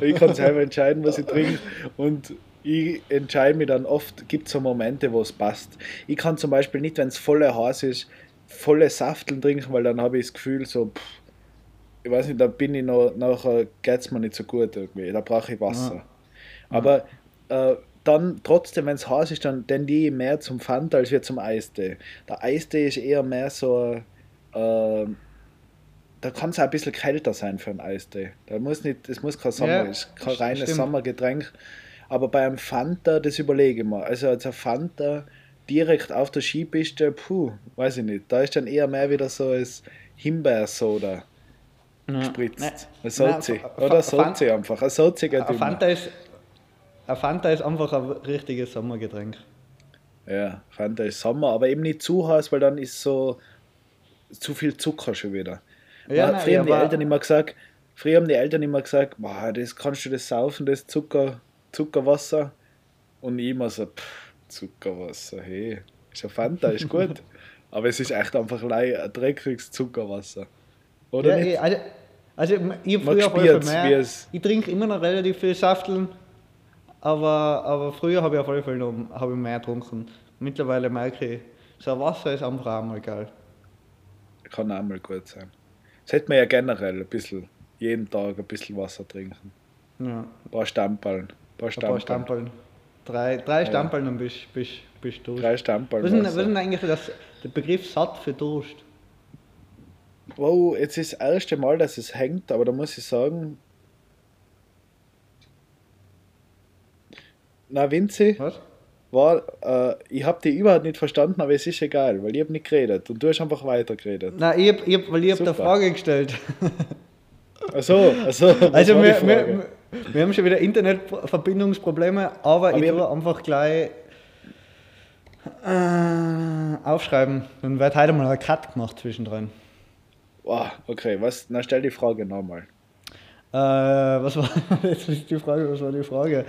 ich kann selber entscheiden, was ich trinke und ich entscheide mich dann oft, gibt es so Momente, wo es passt. Ich kann zum Beispiel nicht, wenn es voller heiß ist, volle Safteln trinken, weil dann habe ich das Gefühl so, pff, ich weiß nicht, da bin ich noch, nachher geht es mir nicht so gut irgendwie. Da brauche ich Wasser. Ja. Aber äh, dann trotzdem, wenn es heiß ist, dann tendiere ich mehr zum Fanta als wir zum Eistee. Der Eistee ist eher mehr so, äh, da kann es auch ein bisschen kälter sein für einen Eistee. Da muss nicht, es muss kein Sommer, ja, ist kein reines stimmt. Sommergetränk. Aber bei einem Fanta, das überlege ich mir. Also als ein Fanta direkt auf der Skipiste, puh, weiß ich nicht. Da ist dann eher mehr wieder so als Himbeersoda ja. gespritzt. Ein Sozi. Oder Sozi einfach. Ein Sozi geht ein Fanta ist ein Fanta ist einfach ein richtiges Sommergetränk. Ja, Fanta ist Sommer, aber eben nicht zu heiß, weil dann ist so zu viel Zucker schon wieder. Ja, nein, früher haben die Eltern immer gesagt, früher haben die Eltern immer gesagt, boah, das kannst du das saufen, das Zucker, Zuckerwasser. Und ich immer so, pff, Zuckerwasser, hey, ist ja Fanta, ist gut. aber es ist echt einfach ein dreckiges Zuckerwasser. Oder ja, nicht? Also, also ich mehr, ich trinke immer noch relativ viel Safteln aber, aber früher habe ich auf alle Fälle noch ich mehr getrunken. Mittlerweile merke ich, so Wasser ist einfach auch mal geil. Kann auch mal gut sein. Das hätte man ja generell ein bisschen, jeden Tag ein bisschen Wasser trinken. Ja. Ein paar Stamperln. Ein paar Stamperln. Ein paar Stamperln. Drei, drei Stamperln und bist, bist, bist du durch. Drei Stamperln. Was ist, was ist eigentlich das, der Begriff satt für Durst? Wow, jetzt ist das erste Mal, dass es hängt, aber da muss ich sagen, Na, Vinzi, Was? war, äh, ich habe dich überhaupt nicht verstanden, aber es ist egal, weil ich habe nicht geredet und du hast einfach weiter geredet. Nein, ich hab, ich hab, weil ich habe eine Frage gestellt. Achso. Also wir, wir, wir, haben schon wieder Internetverbindungsprobleme, aber, aber ich tue einfach gleich äh, aufschreiben. Dann wird heute mal ein Cut gemacht zwischendrin. Wow, okay, was? Na stell die Frage nochmal. Äh, was war jetzt ist die Frage? Was war die Frage?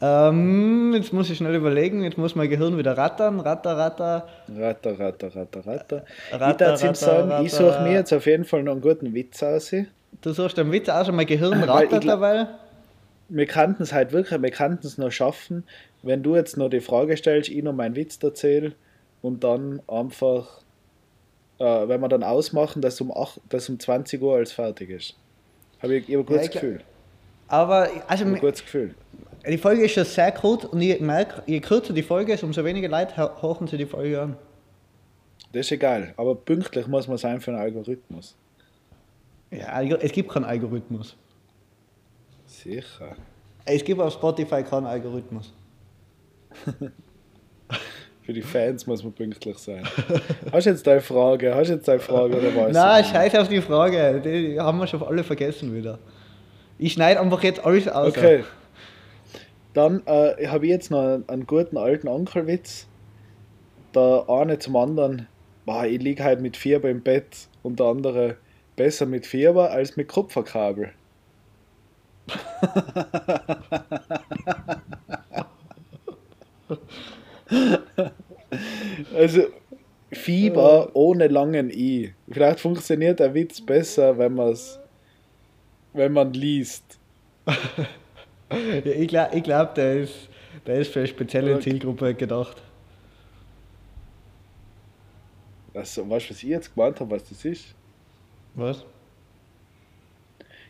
Ähm, jetzt muss ich schnell überlegen, jetzt muss mein Gehirn wieder rattern. Ratter, ratter. Ratter, ratter, ratter, ratter. ratter ich würde sagen, ratter, ich suche mir jetzt auf jeden Fall noch einen guten Witz aus. Du suchst einen Witz aus und mein Gehirn rattert dabei? Wir könnten es halt wirklich, wir könnten es noch schaffen, wenn du jetzt noch die Frage stellst, ich noch meinen Witz erzähle und dann einfach, äh, wenn wir dann ausmachen, dass um, 8, dass um 20 Uhr alles fertig ist. Habe ich, ich hab ein gutes ja, Gefühl. Aber, also, ein gutes Gefühl. Die Folge ist schon sehr kurz und ich merke, je kürzer die Folge ist, umso weniger Leute hören sie die Folge an. Das ist egal, aber pünktlich muss man sein für einen Algorithmus. Ja, es gibt keinen Algorithmus. Sicher. Es gibt auf Spotify keinen Algorithmus. Für die Fans muss man pünktlich sein. Hast du jetzt deine Frage? Hast du jetzt deine Frage oder was? Nein, scheiß auf die Frage. Die haben wir schon alle vergessen wieder. Ich schneide einfach jetzt alles aus. Okay. Dann äh, habe ich jetzt noch einen, einen guten alten Onkelwitz. Der eine zum anderen, boah, ich liege halt mit Fieber im Bett und der andere besser mit Fieber als mit Kupferkabel. also Fieber ohne langen I. Vielleicht funktioniert der Witz besser, wenn man es wenn man liest. ja, ich glaube, glaub, der, ist, der ist für eine spezielle Zielgruppe gedacht. Also, weißt du, was ich jetzt gemeint habe, was das ist? Was?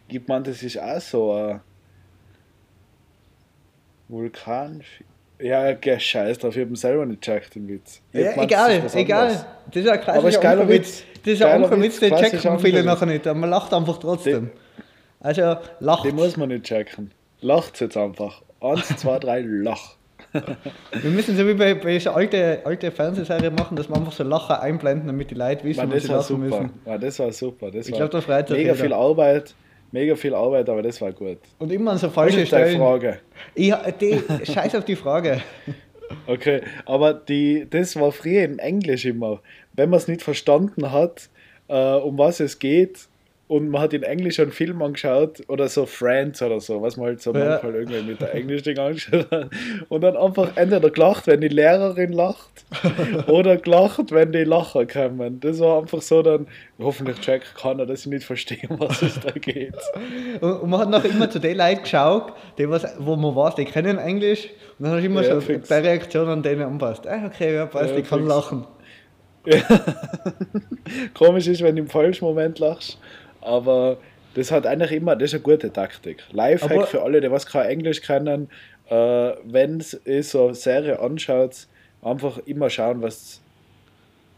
Gibt man, das ist auch so ein Vulkan. Ja, geh scheiß drauf, ich hab ihn selber nicht gecheckt, den Witz. Ja, gemeint, egal, das egal. Das ist ein klassischer Witz. Das ist ein Witz, den checken viele nachher nicht, aber man lacht einfach trotzdem. Den, also, lacht. Den muss man nicht checken. Lacht jetzt einfach. Eins, zwei, drei, lach. Wir müssen so wie bei, bei so alte, alte Fernsehserie machen, dass wir einfach so Lacher einblenden, damit die Leute wissen, Man, was sie lachen super. müssen. Ja, das war super. Das ich glaube, da freut Mega viel Arbeit, mega viel Arbeit, aber das war gut. Und immer an so falsche das Stellen. Frage. Ich, die, scheiß auf die Frage. Okay, aber die, das war früher im Englisch immer. Wenn man es nicht verstanden hat, äh, um was es geht, und man hat in Englisch einen Film angeschaut oder so Friends oder so, was man halt so ja. manchmal irgendwie mit der Englisch-Ding angeschaut hat. Und dann einfach entweder gelacht, wenn die Lehrerin lacht oder gelacht, wenn die Lacher kommen. Das war einfach so dann, hoffentlich check kann er, dass ich nicht verstehe, was es da geht. Und man hat nachher immer zu den Leuten geschaut, die was, wo man weiß, die kennen Englisch. Und dann hast du immer ja, so fix. die Reaktion an denen anpasst. Ah, okay, ja, passt, ja, ich kann lachen. Ja. Komisch ist, wenn du im falschen Moment lachst aber Das hat eigentlich immer, das ist eine gute Taktik. Lifehack Aber- für alle, die was kein Englisch können, äh, wenn ihr so eine Serie anschaut, einfach immer schauen, was,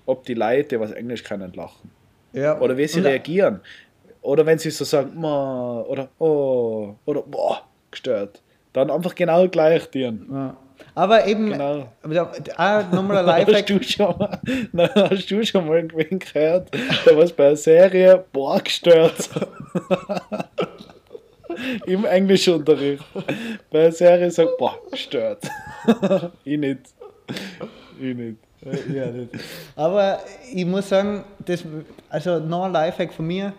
ob die Leute, die was Englisch können, lachen. Ja. Oder wie sie Und- reagieren. Oder wenn sie so sagen, Ma, oder oh, oder boah, gestört. Dann einfach genau gleich dienen. Ja. Aber eben, Genau. auch nochmal ein Hast Lifehack. du schon mal, na, hast du schon mal irgendwen gehört, der was bei einer Serie boah gestört Im Englischunterricht. Bei einer Serie sagt, boah, gestört. ich nicht. Ich nicht. ja, das. Aber ich muss sagen, das, also noch ein Lifehack von mir,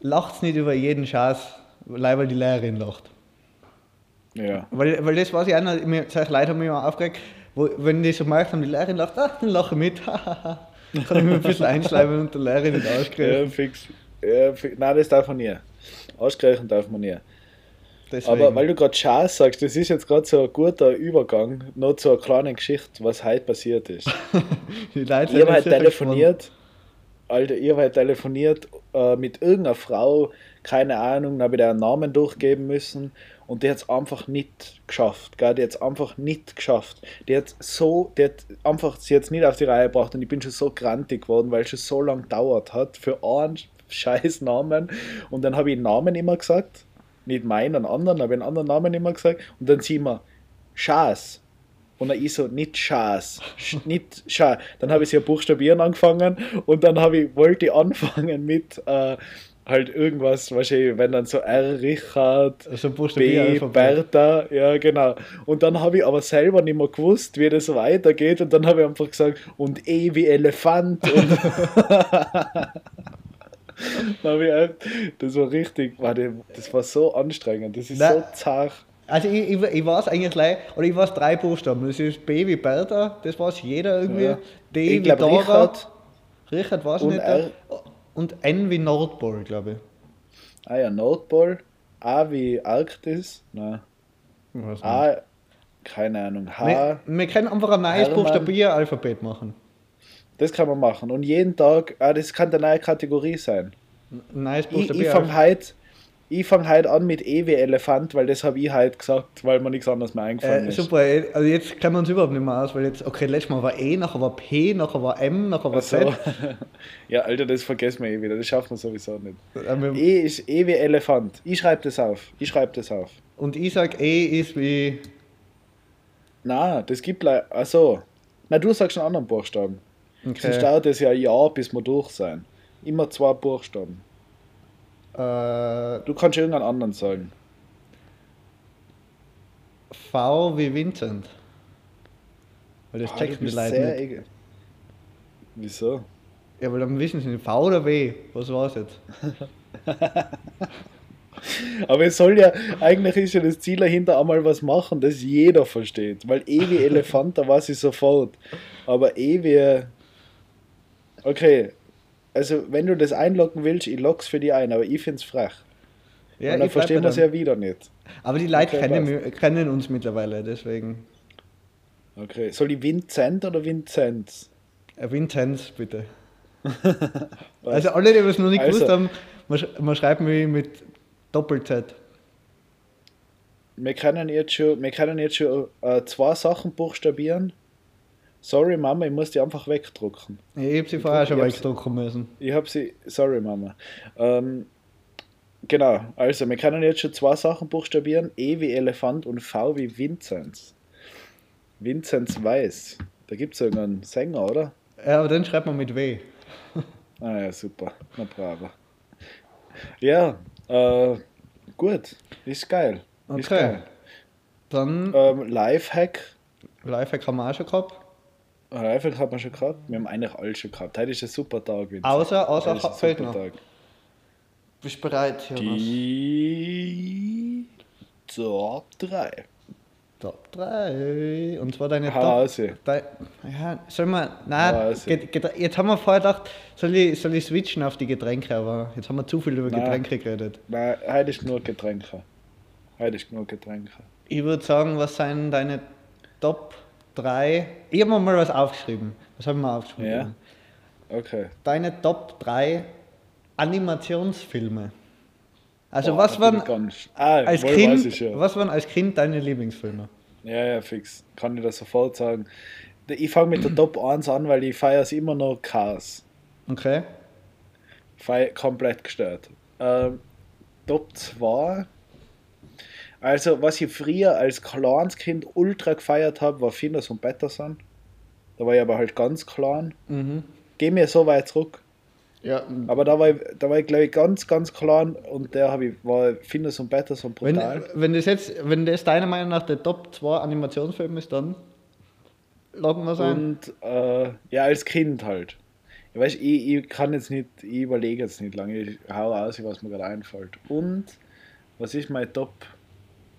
lacht's nicht über jeden Schatz, weil die Lehrerin lacht. Ja. Weil, weil das weiß ich auch noch, mir, solche Leute haben mich immer aufgeregt, wo, wenn die so merkt haben, die Lehrerin lacht, ach, dann lache ich mit. Kann ich mir ein bisschen einschleimen und der Lehrerin nicht Ja, auskriegen. fix. Ja, fi- Nein, das darf man nie. Ausgleichen darf man nie. Deswegen. Aber weil du gerade Chance sagst, das ist jetzt gerade so ein guter Übergang noch zu einer kleinen Geschichte, was heute passiert ist. die Leute Ich habe halt telefoniert, Alter, ich habe halt telefoniert äh, mit irgendeiner Frau, keine Ahnung, dann habe ich da einen Namen durchgeben müssen und die hat es einfach nicht geschafft, gell? die hat es einfach nicht geschafft. Die hat so, die hat einfach, sie es nicht auf die Reihe gebracht und ich bin schon so grantig geworden, weil es schon so lange gedauert hat für einen scheiß Namen und dann habe ich Namen immer gesagt, nicht meinen, einen anderen, habe ich einen anderen Namen immer gesagt und dann sie immer, Schaß. Und dann ich so, nicht Schaß, Sch- nicht Scha. Dann habe ich sie ja buchstabieren angefangen und dann habe ich, wollte ich anfangen mit äh, halt irgendwas, wahrscheinlich, wenn dann so R Richard, Also B. Bertha, ja genau. Und dann habe ich aber selber nicht mehr gewusst, wie das weitergeht und dann habe ich einfach gesagt, und E wie Elefant und das war richtig, das war so anstrengend, das ist Na, so zart. Also ich, ich, ich weiß eigentlich gleich, oder ich weiß drei Buchstaben. Das ist B wie Bertha, das weiß jeder irgendwie. Ja. D Ich wie glaub, Dora. Richard. Richard weiß Und nicht. R. Und N wie Nordpol, glaube ich. Ah ja, Nordpol. A wie Arktis. Ich nicht. A, keine Ahnung. H, wir, wir können einfach ein neues. Buchstabier-Alphabet machen. das kann man machen. Und jeden Tag, ah, das kann eine neue Kategorie sein. Ein neues Ich, ich Buchstabier-Alphabet. Ich fang heut an mit E wie Elefant, weil das habe ich heute gesagt, weil mir nichts anderes mehr eingefallen Äh, ist. super, äh, also jetzt kennen wir uns überhaupt nicht mehr aus, weil jetzt, okay, letztes Mal war E, nachher war P, nachher war M, nachher war Ach so. Z. ja, Alter, das vergessen wir eh wieder. Das schafft man sowieso nicht. Äh, E ist E wie Elefant. Ich schreibe das auf. Ich schreibe das auf. Und ich sag E ist wie. Na, das gibt leider. Ach so. Na, du sagst einen anderen Buchstaben. Sonst Okay. dauert es ja ein Jahr, bis wir durch sein. Immer zwei Buchstaben. Äh, Du kannst irgendeinen anderen sagen. v wie Vincent. Weil das Ah, du checken die bist Leute sehr nicht. Wieso? Ja, weil dann wissen sie nicht, V oder W. Was war's jetzt? Aber es soll ja, eigentlich ist ja das Ziel dahinter einmal was machen, das jeder versteht. Weil E wie Elefant, da weiß ich sofort. Aber E wie. Okay. Also, wenn du das einloggen willst, ich log's für dich ein, aber ich find's frech. Ja, Und dann verstehen wir es ja wieder nicht. Aber die Leute Okay, kennen, kennen uns mittlerweile, deswegen. Okay. Soll ich Vincent oder Vinzenz? Äh, Vinzenz, bitte. also alle, die es noch nicht Also- gewusst haben, man schreibt mich mit Doppel-Z. Wir können jetzt schon, wir können jetzt schon äh, zwei Sachen buchstabieren. Sorry Mama, ich muss die einfach wegdrucken. Ich hab sie vorher schon wegdrucken müssen. Ich habe sie. Sorry, Mama. Ähm, genau, also wir können jetzt schon zwei Sachen buchstabieren: E wie Elefant und V wie Vinzenz. Vinzenz Weiß. Da gibt es irgendeinen Sänger, oder? Ja, aber dann schreibt man mit W. Ah ja, super. Na bravo. Ja, äh, gut. Ist geil. Ist Okay. geil. Dann, Ähm, Lifehack. Lifehack haben wir auch schon gehabt. Lifehack hat man schon gehabt. Wir haben eigentlich alles schon gehabt. Heute ist ein super Tag. Vincent. Außer, außer Heute ist super noch. Tag. Bist du bereit, Jonas? Die Top 3. Top 3. Und zwar deine Hase. Top. Dei- ja, soll man. Nein, Get- jetzt haben wir vorher gedacht, soll ich, soll ich switchen auf die Getränke, aber jetzt haben wir zu viel über Nein. Getränke geredet. Nein, heute ist nur Getränke. Heute ist nur Getränke. Ich würde sagen, was sind deine Top 3? Ich habe mir mal was aufgeschrieben. Was haben wir aufgeschrieben? Ja. Okay. Deine Top 3 Animationsfilme. Also Boah, was waren ich ah, als Kind, ich ja. was waren als Kind deine Lieblingsfilme? Ja, ja, fix. Kann ich das sofort sagen. Ich fange mit der Top 1 an, weil ich feiere es immer noch Chaos. Okay. Feier komplett gestört. Ähm, Top 2. Also, was ich früher als kleines Kind ultra gefeiert habe, war Finders und Patterson. Da war ich aber halt ganz klein. Mhm. Geh mir so weit zurück. Ja, Aber da war ich, da war ich glaube ich, ganz, ganz klein und der habe ich, war Finders und Patterson wenn, brutal. wenn das jetzt, wenn das deiner Meinung nach der Top 2 Animationsfilm ist, dann loggen wir es ein. Und äh, ja, als Kind halt. Ich weiß, ich, ich kann jetzt nicht, ich überlege jetzt nicht lange, ich hau aus, was mir gerade einfällt. Und was ist mein Top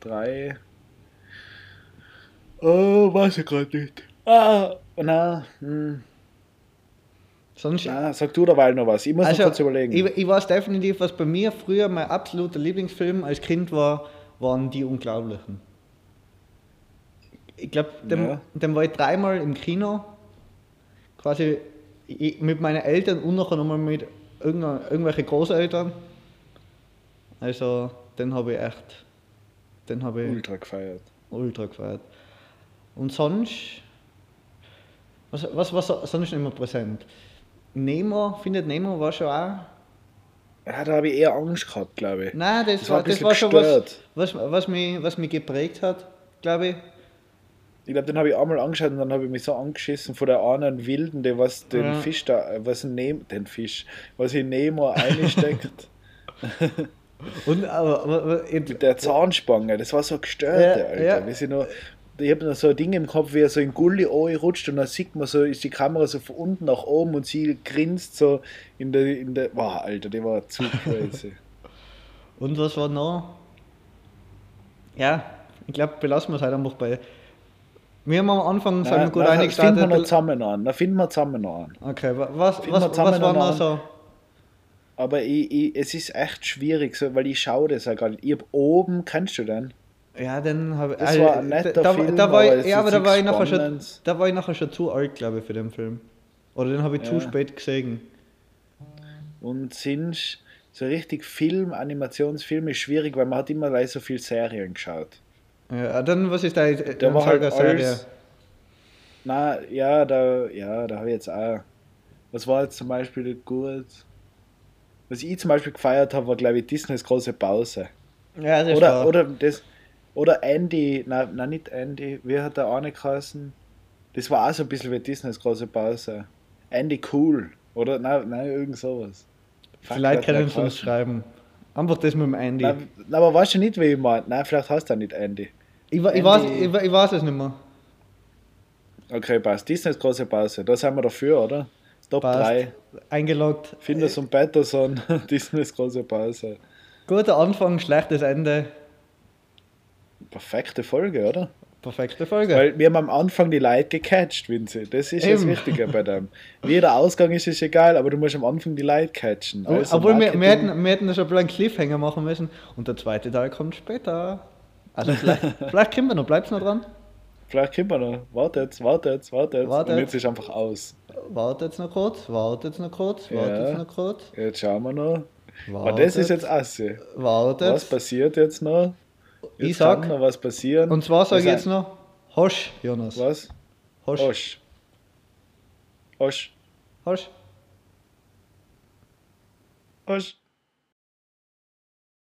3? Oh, weiß ich gerade nicht. Ah, na, hm, Sonst, na, sag du derweil noch was. Ich muss also, noch kurz überlegen. ich, ich weiß definitiv, was bei mir früher mein absoluter Lieblingsfilm als Kind war, waren Die Unglaublichen. Ich glaube, dem, Ja. dem war ich dreimal im Kino, quasi ich, mit meinen Eltern und nachher nochmal mit irgendwelchen Großeltern. Also, den habe ich echt, den habe ich Ultra gefeiert. ultra gefeiert. Und sonst, was, was war so- sonst immer präsent? Nemo, findet Nemo war schon auch. Ja, da habe ich eher Angst gehabt, glaube ich. Nein, das, Das war, das war schon was, was, was, mich, was mich geprägt hat, glaube ich. Ich glaube, den habe ich einmal angeschaut und dann habe ich mich so angeschissen von der einen Wilden, der was den Ja. Fisch da, was in Nemo, den Fisch, was in Nemo einsteckt. Und, aber, aber, aber mit der Zahnspange, das war so gestört, Ja, Alter. ja. Wie sie noch, ich habe noch so ein Ding im Kopf, wie er so in Gully rutscht und dann sieht man so, ist die Kamera so von unten nach oben und sie grinst so in der, in der, wow, Alter, der war zu crazy. und was war noch? Ja, ich glaube, belassen wir es halt einfach bei. Wir haben am Anfang, sagen wir gut, nachher finden wir noch eingestartet. zusammen an, dann finden wir zusammen noch an. Okay, wa- was, Finden was, wir was war noch so? Aber ich, ich, es ist echt schwierig, so, weil ich schaue das ja gar nicht. Ich hab oben, kennst du den? Ja, dann habe ich. Das war ein netter da, Film, da war aber ich, es Ja, aber da war ich, nachher schon, da war ich nachher schon zu alt, glaube ich, für den Film. Oder den habe ich zu Ja. spät gesehen. Und sind so richtig Film, Animationsfilm ist schwierig, weil man hat immer gleich so viel Serien geschaut. Ja, dann, was ist da jetzt? Der war halt Serie? alles. Na, ja, da, ja, da habe ich jetzt auch. Was war jetzt zum Beispiel gut? Was ich zum Beispiel gefeiert habe, war glaube ich Disneys große Pause. Ja, das Oder, war. oder das. Oder Andy, nein, nein, nicht Andy, wie hat der eine geheißen? Das war auch so ein bisschen wie Disneys große Pause. Andy Cool. Oder nein, nein, irgend sowas. Vielleicht können sie uns schreiben. Einfach das mit dem Andy. Nein, nein, aber weißt du nicht, wie ich meine? Nein, vielleicht heißt er nicht Andy. ich, wa- ich, weiß, Andy- ich, ich weiß es nicht mehr. Okay, passt. Disneys große Pause. Da sind wir dafür, oder? Top Passt. 3. Eingeloggt. Finders und Patterson, Disneys große Pause. Guter Anfang, schlechtes Ende. Perfekte Folge, oder? Perfekte Folge. Weil wir haben am Anfang die Leute gecatcht, Vinzi. Das ist das Eben. Wichtige bei dem. Wie der Ausgang ist, ist egal, aber du musst am Anfang die Leute catchen. Obwohl- Also Obwohl wir, wir, hätten, wir hätten schon einen Cliffhanger machen müssen und der zweite Teil kommt später. Also vielleicht, vielleicht kommen wir noch, bleibt's noch dran. Vielleicht kommen wir noch. Wartet, wartet, wartet. Wartet. Und jetzt ist einfach aus. Wartet noch kurz, wartet noch kurz, wartet Ja. noch kurz. Jetzt schauen wir noch. Wartet, Aber das ist jetzt Assi. Wartet. Was passiert jetzt noch? Jetzt Ich sag- kann noch was passieren. Und zwar sage ich jetzt noch Hosch, Jonas. Was? Hosch. Osch. Osch. Hosch. Osch.